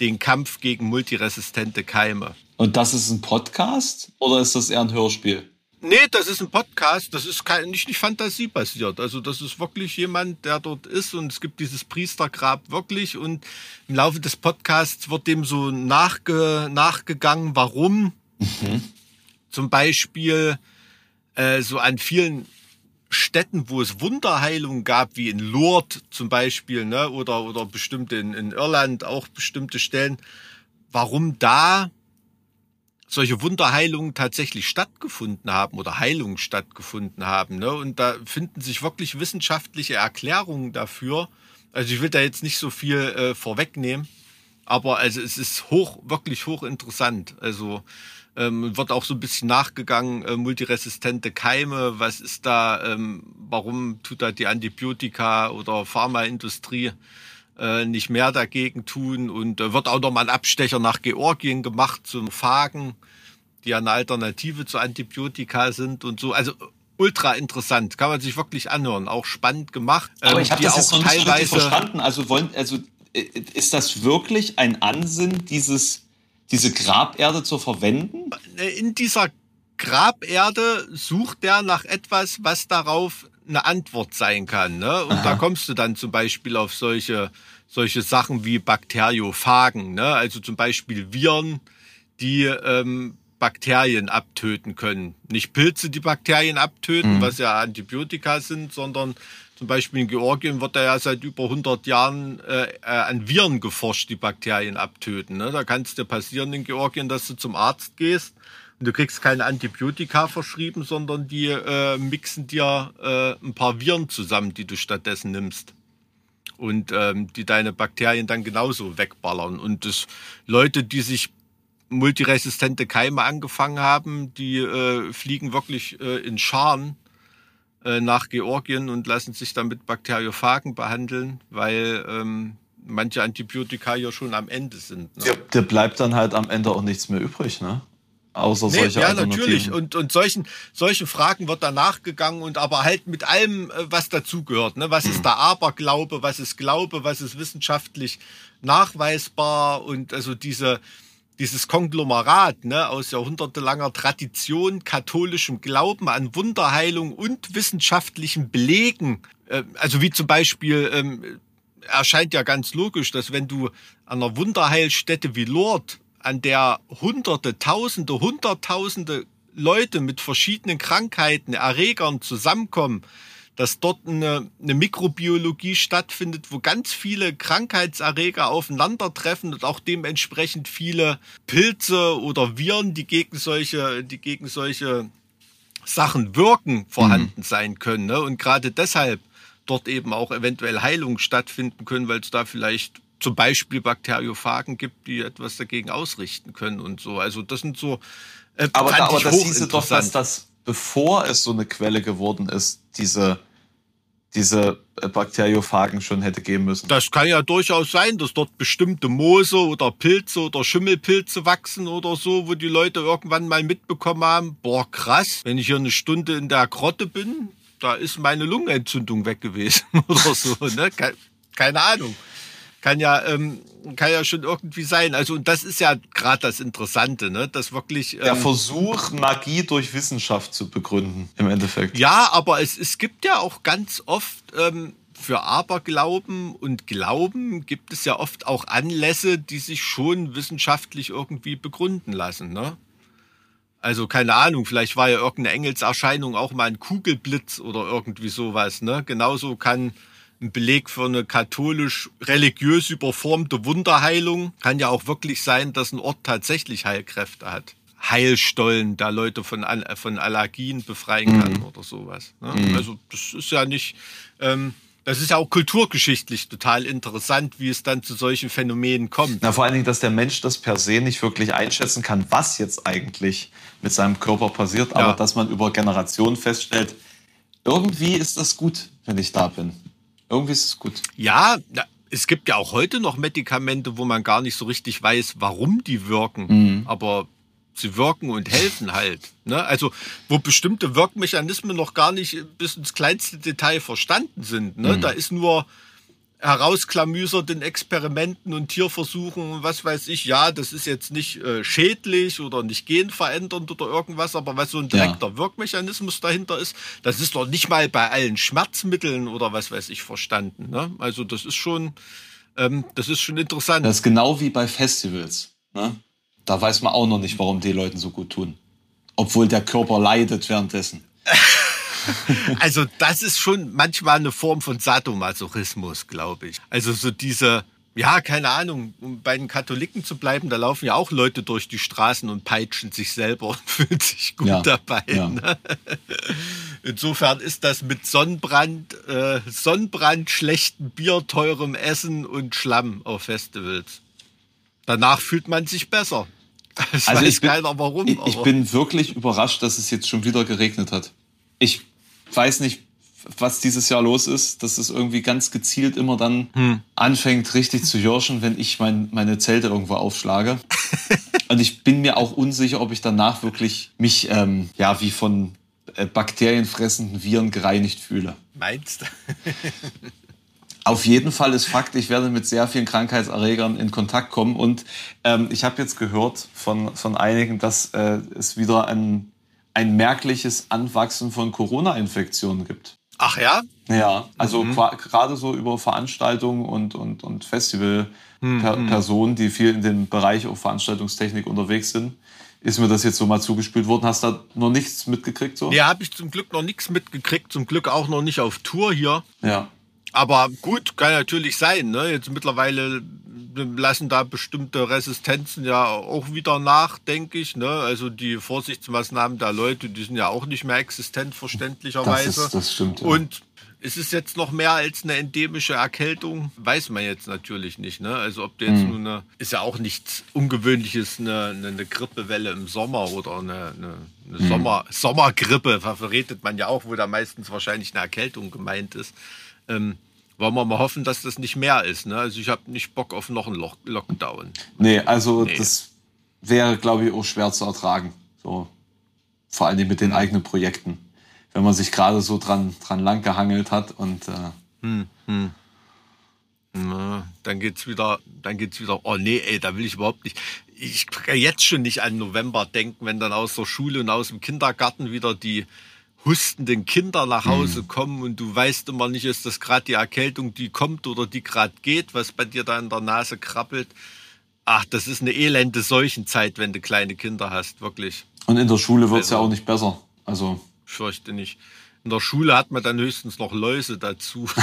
den Kampf gegen multiresistente Keime. Und das ist ein Podcast oder ist das eher ein Hörspiel? Nee, das ist ein Podcast, das ist kein, nicht, nicht fantasiebasiert. Also das ist wirklich jemand, der dort ist und es gibt dieses Priestergrab wirklich und im Laufe des Podcasts wird dem so nachge, nachgegangen, warum zum Beispiel äh, so an vielen Städten, wo es Wunderheilung gab, wie in Lourdes zum Beispiel, ne, oder, oder bestimmt in, in Irland auch bestimmte Stellen, warum da solche Wunderheilungen tatsächlich stattgefunden haben oder Heilungen stattgefunden haben. Ne? Und da finden sich wirklich wissenschaftliche Erklärungen dafür. Also ich will da jetzt nicht so viel äh, vorwegnehmen, aber also es ist hoch, wirklich hochinteressant. Also ähm, wird auch so ein bisschen nachgegangen, äh, multiresistente Keime, was ist da, ähm, warum tut da die Antibiotika oder Pharmaindustrie äh, nicht mehr dagegen tun und äh, wird auch noch mal ein Abstecher nach Georgien gemacht zum Phagen, die eine Alternative zu Antibiotika sind und so. Also ultra interessant, kann man sich wirklich anhören, auch spannend gemacht. Aber ähm, ich habe das jetzt auch noch nicht richtig verstanden. Also wollen, also äh, ist das wirklich ein Ansinn, dieses, diese Graberde zu verwenden? in dieser Graberde sucht der nach etwas, was darauf eine Antwort sein kann. Ne? Und da kommst du dann zum Beispiel auf solche, solche Sachen wie Bakteriophagen, ne? also zum Beispiel Viren, die ähm, Bakterien abtöten können. Nicht Pilze, die Bakterien abtöten, was ja Antibiotika sind, sondern zum Beispiel in Georgien wird da ja seit über 100 Jahren äh, äh, an Viren geforscht, die Bakterien abtöten. Ne? Da kann es dir passieren in Georgien, dass du zum Arzt gehst du kriegst keine Antibiotika verschrieben, sondern die äh, mixen dir äh, ein paar Viren zusammen, die du stattdessen nimmst. Und ähm, die deine Bakterien dann genauso wegballern. Und das Leute, die sich multiresistente Keime angefangen haben, die äh, fliegen wirklich äh, in Scharen äh, nach Georgien und lassen sich dann mit Bakteriophagen behandeln, weil ähm, manche Antibiotika ja schon am Ende sind. Ne? Der, der bleibt dann halt am Ende auch nichts mehr übrig, ne? Außer Nee, solche ja, natürlich. Und, und solchen, solchen Fragen wird danach gegangen und aber halt mit allem, äh, was dazugehört. Ne? Was ist da Aberglaube, was ist Glaube, was ist wissenschaftlich nachweisbar und also diese, dieses Konglomerat ne, aus jahrhundertelanger Tradition, katholischem Glauben an Wunderheilung und wissenschaftlichen Belegen. Äh, also wie zum Beispiel ähm, erscheint ja ganz logisch, dass wenn du an einer Wunderheilstätte wie Lourdes, an der Hunderte, Tausende, Hunderttausende Leute mit verschiedenen Krankheiten, Erregern zusammenkommen, dass dort eine, eine Mikrobiologie stattfindet, wo ganz viele Krankheitserreger aufeinandertreffen und auch dementsprechend viele Pilze oder Viren, die gegen solche, die gegen solche Sachen wirken, vorhanden sein können. Ne? Und gerade deshalb dort eben auch eventuell Heilungen stattfinden können, weil es da vielleicht zum Beispiel Bakteriophagen gibt, die etwas dagegen ausrichten können und so. Also das sind so. Äh, aber, da, aber das hieße doch, dass das, bevor es so eine Quelle geworden ist, diese, diese äh, Bakteriophagen schon hätte geben müssen. Das kann ja durchaus sein, dass dort bestimmte Moose oder Pilze oder Schimmelpilze wachsen oder so, wo die Leute irgendwann mal mitbekommen haben, boah, krass, wenn ich hier eine Stunde in der Grotte bin, da ist meine Lungenentzündung weg gewesen oder so, ne? Ke- Keine Ahnung. Kann ja, ähm, kann ja schon irgendwie sein. Also, und das ist ja gerade das Interessante, ne? Dass wirklich. Der Ähm, Versuch, Magie durch Wissenschaft zu begründen, im Endeffekt. Ja, aber es, es gibt ja auch ganz oft ähm, für Aberglauben und Glauben gibt es ja oft auch Anlässe, die sich schon wissenschaftlich irgendwie begründen lassen. Ne? Also keine Ahnung, vielleicht war ja irgendeine Engelserscheinung auch mal ein Kugelblitz oder irgendwie sowas. Ne? Genauso kann ein Beleg für eine katholisch-religiös überformte Wunderheilung kann ja auch wirklich sein, dass ein Ort tatsächlich Heilkräfte hat. Heilstollen, da Leute von, von Allergien befreien kann mhm. oder sowas. Ne? Mhm. Also das ist ja nicht, ähm, das ist ja auch kulturgeschichtlich total interessant, wie es dann zu solchen Phänomenen kommt. Na, vor allen Dingen, dass der Mensch das per se nicht wirklich einschätzen kann, was jetzt eigentlich mit seinem Körper passiert, aber ja. dass man über Generationen feststellt, irgendwie ist das gut, wenn ich da bin. Irgendwie ist es gut. Ja, es gibt ja auch heute noch Medikamente, wo man gar nicht so richtig weiß, warum die wirken. Mhm. Aber sie wirken und helfen halt. Ne? Also wo bestimmte Wirkmechanismen noch gar nicht bis ins kleinste Detail verstanden sind. Ne? Mhm. Da ist nur herausklamüsert in Experimenten und Tierversuchen, was weiß ich, ja, das ist jetzt nicht äh, schädlich oder nicht genverändernd oder irgendwas, aber was so ein direkter ja. Wirkmechanismus dahinter ist, das ist doch nicht mal bei allen Schmerzmitteln oder was weiß ich verstanden. Ne? Also das ist schon, ähm, das ist schon interessant. Das ist genau wie bei Festivals. Ne? Da weiß man auch noch nicht, warum die Leuten so gut tun. Obwohl der Körper leidet währenddessen. also das ist schon manchmal eine Form von Sadomasochismus, glaube ich. Also so diese, ja, keine Ahnung, um bei den Katholiken zu bleiben, da laufen ja auch Leute durch die Straßen und peitschen sich selber und fühlen sich gut ja, dabei. Ja. Ne? Insofern ist das mit Sonnenbrand, äh, Sonnenbrand, schlechtem Bier, teurem Essen und Schlamm auf Festivals. Danach fühlt man sich besser. Das also weiß ich bin, keiner warum. Ich, ich bin wirklich überrascht, dass es jetzt schon wieder geregnet hat. Ich weiß nicht, was dieses Jahr los ist, dass es irgendwie ganz gezielt immer dann hm. anfängt, richtig zu jorschen, wenn ich mein, meine Zelte irgendwo aufschlage. Und ich bin mir auch unsicher, ob ich danach wirklich mich ähm, ja wie von äh, bakterienfressenden Viren gereinigt fühle. Meinst du? Auf jeden Fall ist Fakt, ich werde mit sehr vielen Krankheitserregern in Kontakt kommen. Und ähm, ich habe jetzt gehört von, von einigen, dass äh, es wieder ein ein merkliches Anwachsen von Corona-Infektionen gibt. Ach ja? Ja, also mhm. gerade so über Veranstaltungen und, und, und Festivalpersonen, mhm. die viel in dem Bereich auch Veranstaltungstechnik unterwegs sind, ist mir das jetzt so mal zugespielt worden. Hast du da noch nichts mitgekriegt? So? Ja, habe ich zum Glück noch nichts mitgekriegt. Zum Glück auch noch nicht auf Tour hier. Ja. Aber gut, kann natürlich sein. Ne? Jetzt mittlerweile lassen da bestimmte Resistenzen ja auch wieder nach, denke ich. Ne? Also die Vorsichtsmaßnahmen der Leute, die sind ja auch nicht mehr existent, verständlicherweise. Das, ist, das stimmt. Ja. Und ist es jetzt noch mehr als eine endemische Erkältung? Weiß man jetzt natürlich nicht. Ne? Also ob jetzt mhm. nur eine, ist ja auch nichts Ungewöhnliches, eine, eine, Grippewelle im Sommer oder eine, eine, eine mhm. Sommer, Sommergrippe, verredet man ja auch, wo da meistens wahrscheinlich eine Erkältung gemeint ist. Ähm, wollen wir mal hoffen, dass das nicht mehr ist. Ne? Also ich habe nicht Bock auf noch einen Lock Lockdown. Nee, also nee. das wäre, glaube ich, auch schwer zu ertragen. So. Vor allem mit den eigenen Projekten. Wenn man sich gerade so dran, dran lang gehangelt hat und äh hm, hm. Na, dann geht's wieder, dann geht's wieder, oh nee, ey, da will ich überhaupt nicht. Ich kann jetzt schon nicht an November denken, wenn dann aus der Schule und aus dem Kindergarten wieder die hustenden Kinder nach Hause mhm. kommen und du weißt immer nicht, ist das gerade die Erkältung, die kommt oder die gerade geht, was bei dir da in der Nase krabbelt. Ach, das ist eine elende Seuchenzeit, wenn du kleine Kinder hast, wirklich. Und in der Schule wird es also, ja auch nicht besser. Also. Ich fürchte nicht. In der Schule hat man dann höchstens noch Läuse dazu.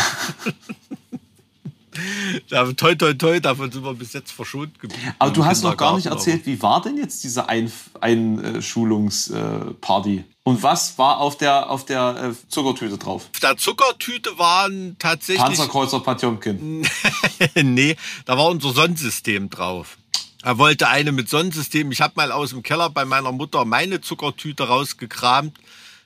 Toi, toi, toi, davon sind wir bis jetzt verschont geblieben. Aber du hast noch gar nicht erzählt, wie war denn jetzt diese Einschulungsparty? Und was war auf der, auf der äh, Zuckertüte drauf? Auf der Zuckertüte waren tatsächlich. Panzerkreuzer Patjomkin. nee, da war unser Sonnensystem drauf. Er wollte eine mit Sonnensystem. Ich habe mal aus dem Keller bei meiner Mutter meine Zuckertüte rausgekramt.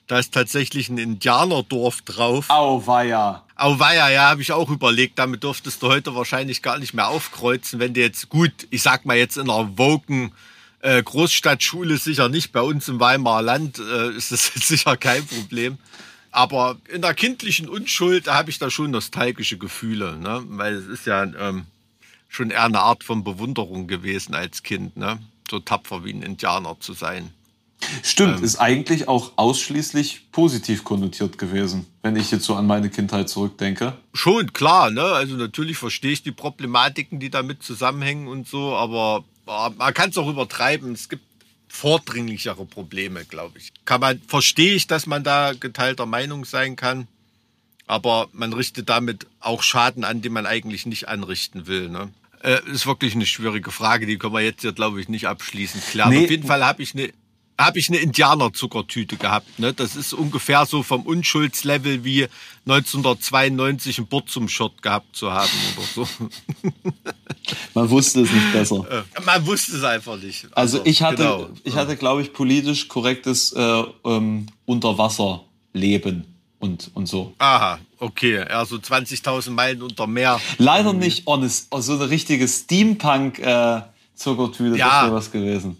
Da ist tatsächlich ein Indianerdorf drauf. Auweia. Auweia, ja, habe ich auch überlegt. Damit dürftest du heute wahrscheinlich gar nicht mehr aufkreuzen, wenn du jetzt, gut, ich sag mal jetzt in einer Woken äh, Großstadtschule sicher nicht. Bei uns im Weimarer Land äh, ist das sicher kein Problem. Aber in der kindlichen Unschuld habe ich da schon nostalgische Gefühle, ne? weil es ist ja ähm, schon eher eine Art von Bewunderung gewesen als Kind, ne? so tapfer wie ein Indianer zu sein. Stimmt, Ähm. ist eigentlich auch ausschließlich positiv konnotiert gewesen, wenn ich jetzt so an meine Kindheit zurückdenke. Schon, klar, ne? Also natürlich verstehe ich die Problematiken, die damit zusammenhängen und so, aber man kann es auch übertreiben. Es gibt vordringlichere Probleme, glaube ich. Kann man, verstehe ich, dass man da geteilter Meinung sein kann, aber man richtet damit auch Schaden an, den man eigentlich nicht anrichten will, ne? Äh, ist wirklich eine schwierige Frage, die können wir jetzt hier, glaube ich, nicht abschließend klären. Nee. Auf jeden Fall habe ich eine habe ich eine Indianerzuckertüte gehabt. Ne? Das ist ungefähr so vom Unschuldslevel wie 1992 ein Bord zum Shirt gehabt zu haben oder so. Man wusste es nicht besser. Äh, Man wusste es einfach nicht. Also ich hatte, genau. ich hatte, glaube ich, politisch korrektes äh, ähm, Unterwasserleben und, und so. Aha, okay. Ja, so 20.000 Meilen unter Meer. Leider nicht honest, oh, so eine richtige Steampunk-Zuckertüte, Ja. das wäre was gewesen.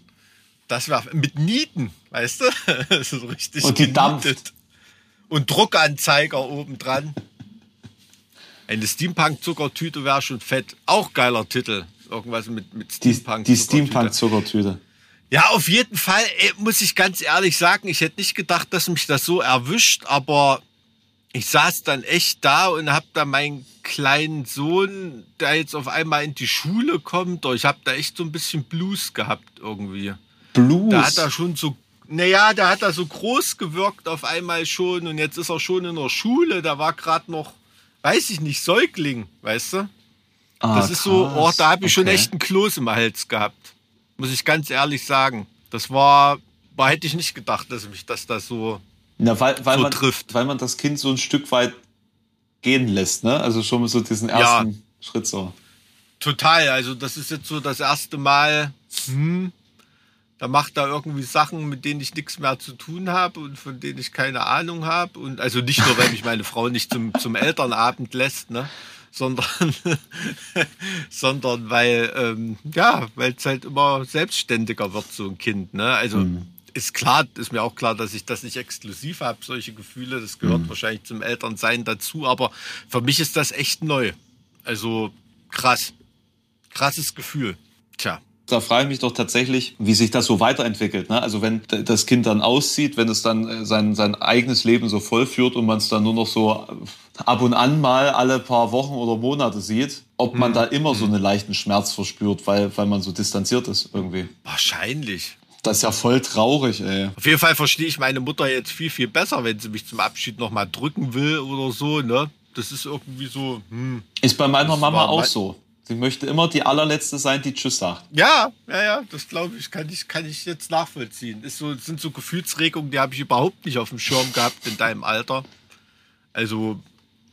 Das war mit Nieten, weißt du? Das ist so richtig Und die genietet. dampft. Und Druckanzeiger oben dran. Eine Steampunk-Zuckertüte wäre schon fett. Auch geiler Titel. Irgendwas mit, mit Die, Steampunk. die Steampunk-Zuckertüte. Ja, auf jeden Fall ey, muss ich ganz ehrlich sagen, ich hätte nicht gedacht, dass mich das so erwischt, aber ich saß dann echt da und hab da meinen kleinen Sohn, der jetzt auf einmal in die Schule kommt, ich hab da echt so ein bisschen Blues gehabt irgendwie. Blues. Da hat er schon so, naja, da hat er so groß gewirkt auf einmal schon und jetzt ist er schon in der Schule, da war gerade noch, weiß ich nicht, Säugling, weißt du? Ah, Das ist so, oh, krass. da habe ich schon Okay. echt einen Kloß im Hals gehabt. Muss ich ganz ehrlich sagen. Das war, war hätte ich nicht gedacht, dass mich das, das so. Ja, weil, weil, so man, trifft. weil man das Kind so ein Stück weit gehen lässt, ne? Also schon so diesen ersten Schritt so. Total, also das ist jetzt so das erste Mal, hm, da macht er irgendwie Sachen, mit denen ich nichts mehr zu tun habe und von denen ich keine Ahnung habe. Und also nicht nur, weil mich meine Frau nicht zum, zum Elternabend lässt, ne? sondern, sondern weil, ähm, ja, weil es halt immer selbstständiger wird, so ein Kind. Ne? Also ist klar, ist mir auch klar, dass ich das nicht exklusiv habe, solche Gefühle. Das gehört wahrscheinlich zum Elternsein dazu, aber für mich ist das echt neu. Also krass. Krasses Gefühl. Tja. Da frage ich mich doch tatsächlich, wie sich das so weiterentwickelt. Ne? Also wenn das Kind dann auszieht, wenn es dann äh, sein, sein eigenes Leben so vollführt und man es dann nur noch so äh, ab und an mal alle paar Wochen oder Monate sieht, ob man da immer so einen leichten Schmerz verspürt, weil, weil man so distanziert ist irgendwie. Wahrscheinlich. Das ist ja voll traurig, ey. Auf jeden Fall verstehe ich meine Mutter jetzt viel, viel besser, wenn sie mich zum Abschied nochmal drücken will oder so, ne? Das ist irgendwie so, hm. Ist bei meiner Das Mama auch mein- so. Sie möchte immer die allerletzte sein, die Tschüss sagt. Ja, ja, ja, das glaube ich, kann ich, kann ich jetzt nachvollziehen. Ist so, das sind so Gefühlsregungen, die habe ich überhaupt nicht auf dem Schirm gehabt in deinem Alter. Also,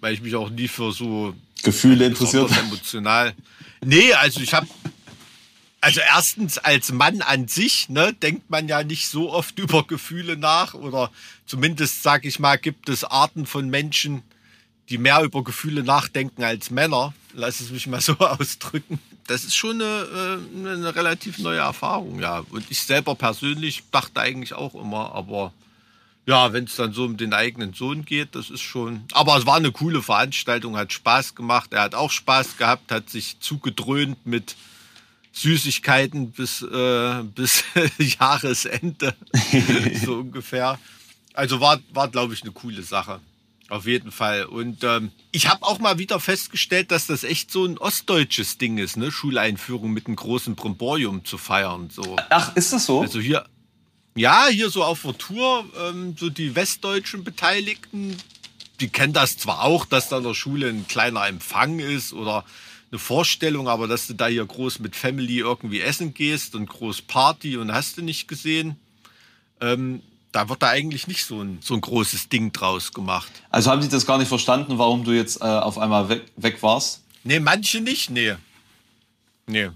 weil ich mich auch nie für so Gefühle interessiert. emotional. Nee, also ich habe also erstens als Mann an sich, ne, denkt man ja nicht so oft über Gefühle nach oder zumindest sag ich mal, gibt es Arten von Menschen, die mehr über Gefühle nachdenken als Männer. Lass es mich mal so ausdrücken. Das ist schon eine, äh, eine relativ neue Erfahrung, ja. Und ich selber persönlich dachte eigentlich auch immer, aber ja, wenn es dann so um den eigenen Sohn geht, das ist schon. Aber es war eine coole Veranstaltung, hat Spaß gemacht. Er hat auch Spaß gehabt, hat sich zugedröhnt mit Süßigkeiten bis, äh, bis Jahresende, so ungefähr. Also war, war glaube ich, eine coole Sache. Auf jeden Fall. Und ähm, ich habe auch mal wieder festgestellt, dass das echt so ein ostdeutsches Ding ist, ne? Schuleinführung mit einem großen Brimborium zu feiern. So. Ach, ist das so? Also hier, ja, hier so auf der Tour, ähm, so die westdeutschen Beteiligten, die kennen das zwar auch, dass da in der Schule ein kleiner Empfang ist oder eine Vorstellung, aber dass du da hier groß mit Family irgendwie essen gehst und groß Party und hast du nicht gesehen, ähm, da wird da eigentlich nicht so ein, so ein großes Ding draus gemacht. Also haben Sie das gar nicht verstanden, warum du jetzt äh, auf einmal weg, weg warst? Nee, manche nicht, nee. Nee.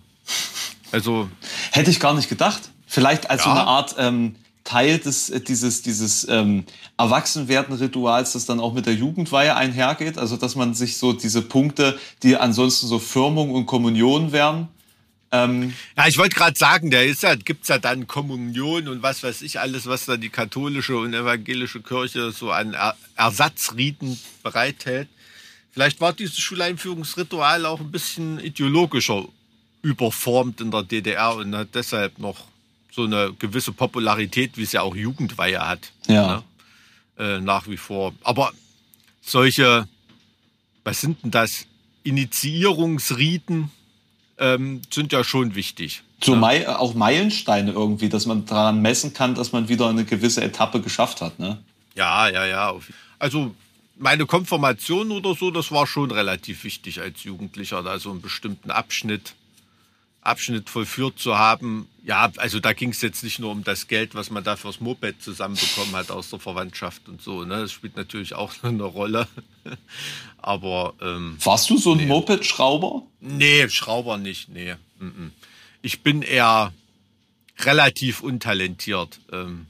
Also, Hätte ich gar nicht gedacht. Vielleicht als so Ja. eine Art ähm, Teil des, äh, dieses, dieses ähm, Erwachsenwerden-Rituals, das dann auch mit der Jugendweihe einhergeht. Also, dass man sich so diese Punkte, die ansonsten so Firmung und Kommunion wären, ähm, Ja, ich wollte gerade sagen, da ist ja, gibt's ja dann Kommunion und was weiß ich alles, was da die katholische und evangelische Kirche so an er Ersatzriten bereithält. Vielleicht war dieses Schuleinführungsritual auch ein bisschen ideologischer überformt in der DDR und hat deshalb noch so eine gewisse Popularität, wie es ja auch Jugendweihe hat. Ja. Ne? Äh, nach wie vor. Aber solche, was sind denn das? Initiierungsriten ähm, sind ja schon wichtig. So? Mei auch Meilensteine irgendwie, dass man daran messen kann, dass man wieder eine gewisse Etappe geschafft hat. Ne? Ja, ja, ja. Also meine Konfirmation oder so, das war schon relativ wichtig als Jugendlicher, da so einen bestimmten Abschnitt, Abschnitt vollführt zu haben. Ja, also da ging es jetzt nicht nur um das Geld, was man da fürs Moped zusammenbekommen hat aus der Verwandtschaft und so. Ne? Das spielt natürlich auch eine Rolle. Aber ähm, warst du so ein nee. Moped-Schrauber? Nee, Schrauber nicht. Nee. Ich bin eher relativ untalentiert. Ähm,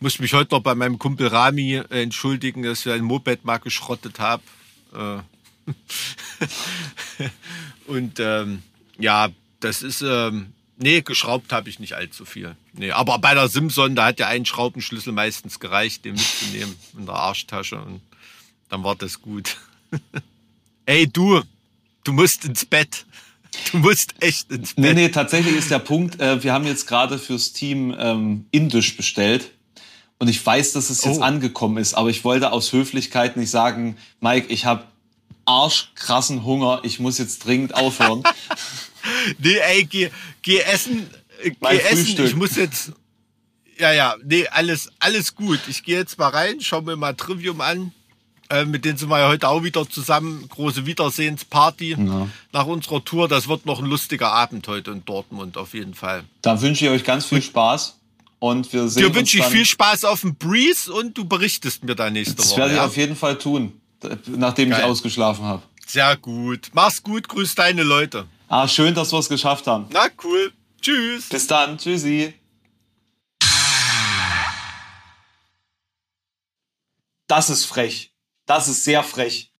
muss mich heute noch bei meinem Kumpel Rami äh, entschuldigen, dass wir ein Moped mal geschrottet haben. Äh und ähm, ja, das ist, ähm, nee, geschraubt habe ich nicht allzu viel. Nee, aber bei der Simson, da hat ja ein Schraubenschlüssel meistens gereicht, den mitzunehmen in der Arschtasche und dann war das gut. Ey, du, du musst ins Bett. Du musst echt ins Bett. Nee, nee, tatsächlich ist der Punkt, äh, wir haben jetzt gerade fürs Team ähm, Indisch bestellt. Und ich weiß, dass es jetzt oh. angekommen ist, aber ich wollte aus Höflichkeit nicht sagen, Mike, ich habe arschkrassen Hunger, ich muss jetzt dringend aufhören. nee, ey, geh, geh essen, äh, geh essen, ich muss jetzt, ja, ja, nee, alles, alles gut. Ich gehe jetzt mal rein, schau mir mal Trivium an. Äh, mit denen sind wir ja heute auch wieder zusammen. Große Wiedersehensparty ja. nach unserer Tour. Das wird noch ein lustiger Abend heute in Dortmund, auf jeden Fall. Da wünsche ich euch ganz viel Spaß. Und wir sehen Dir wünsche ich viel Spaß auf dem Breeze und du berichtest mir da nächste das Woche. Das werde ich ja? auf jeden Fall tun, nachdem Geil. ich ausgeschlafen habe. Sehr gut. Mach's gut, grüß deine Leute. Ah, schön, dass wir es geschafft haben. Na cool. Tschüss. Bis dann. Tschüssi. Das ist frech. Das ist sehr frech.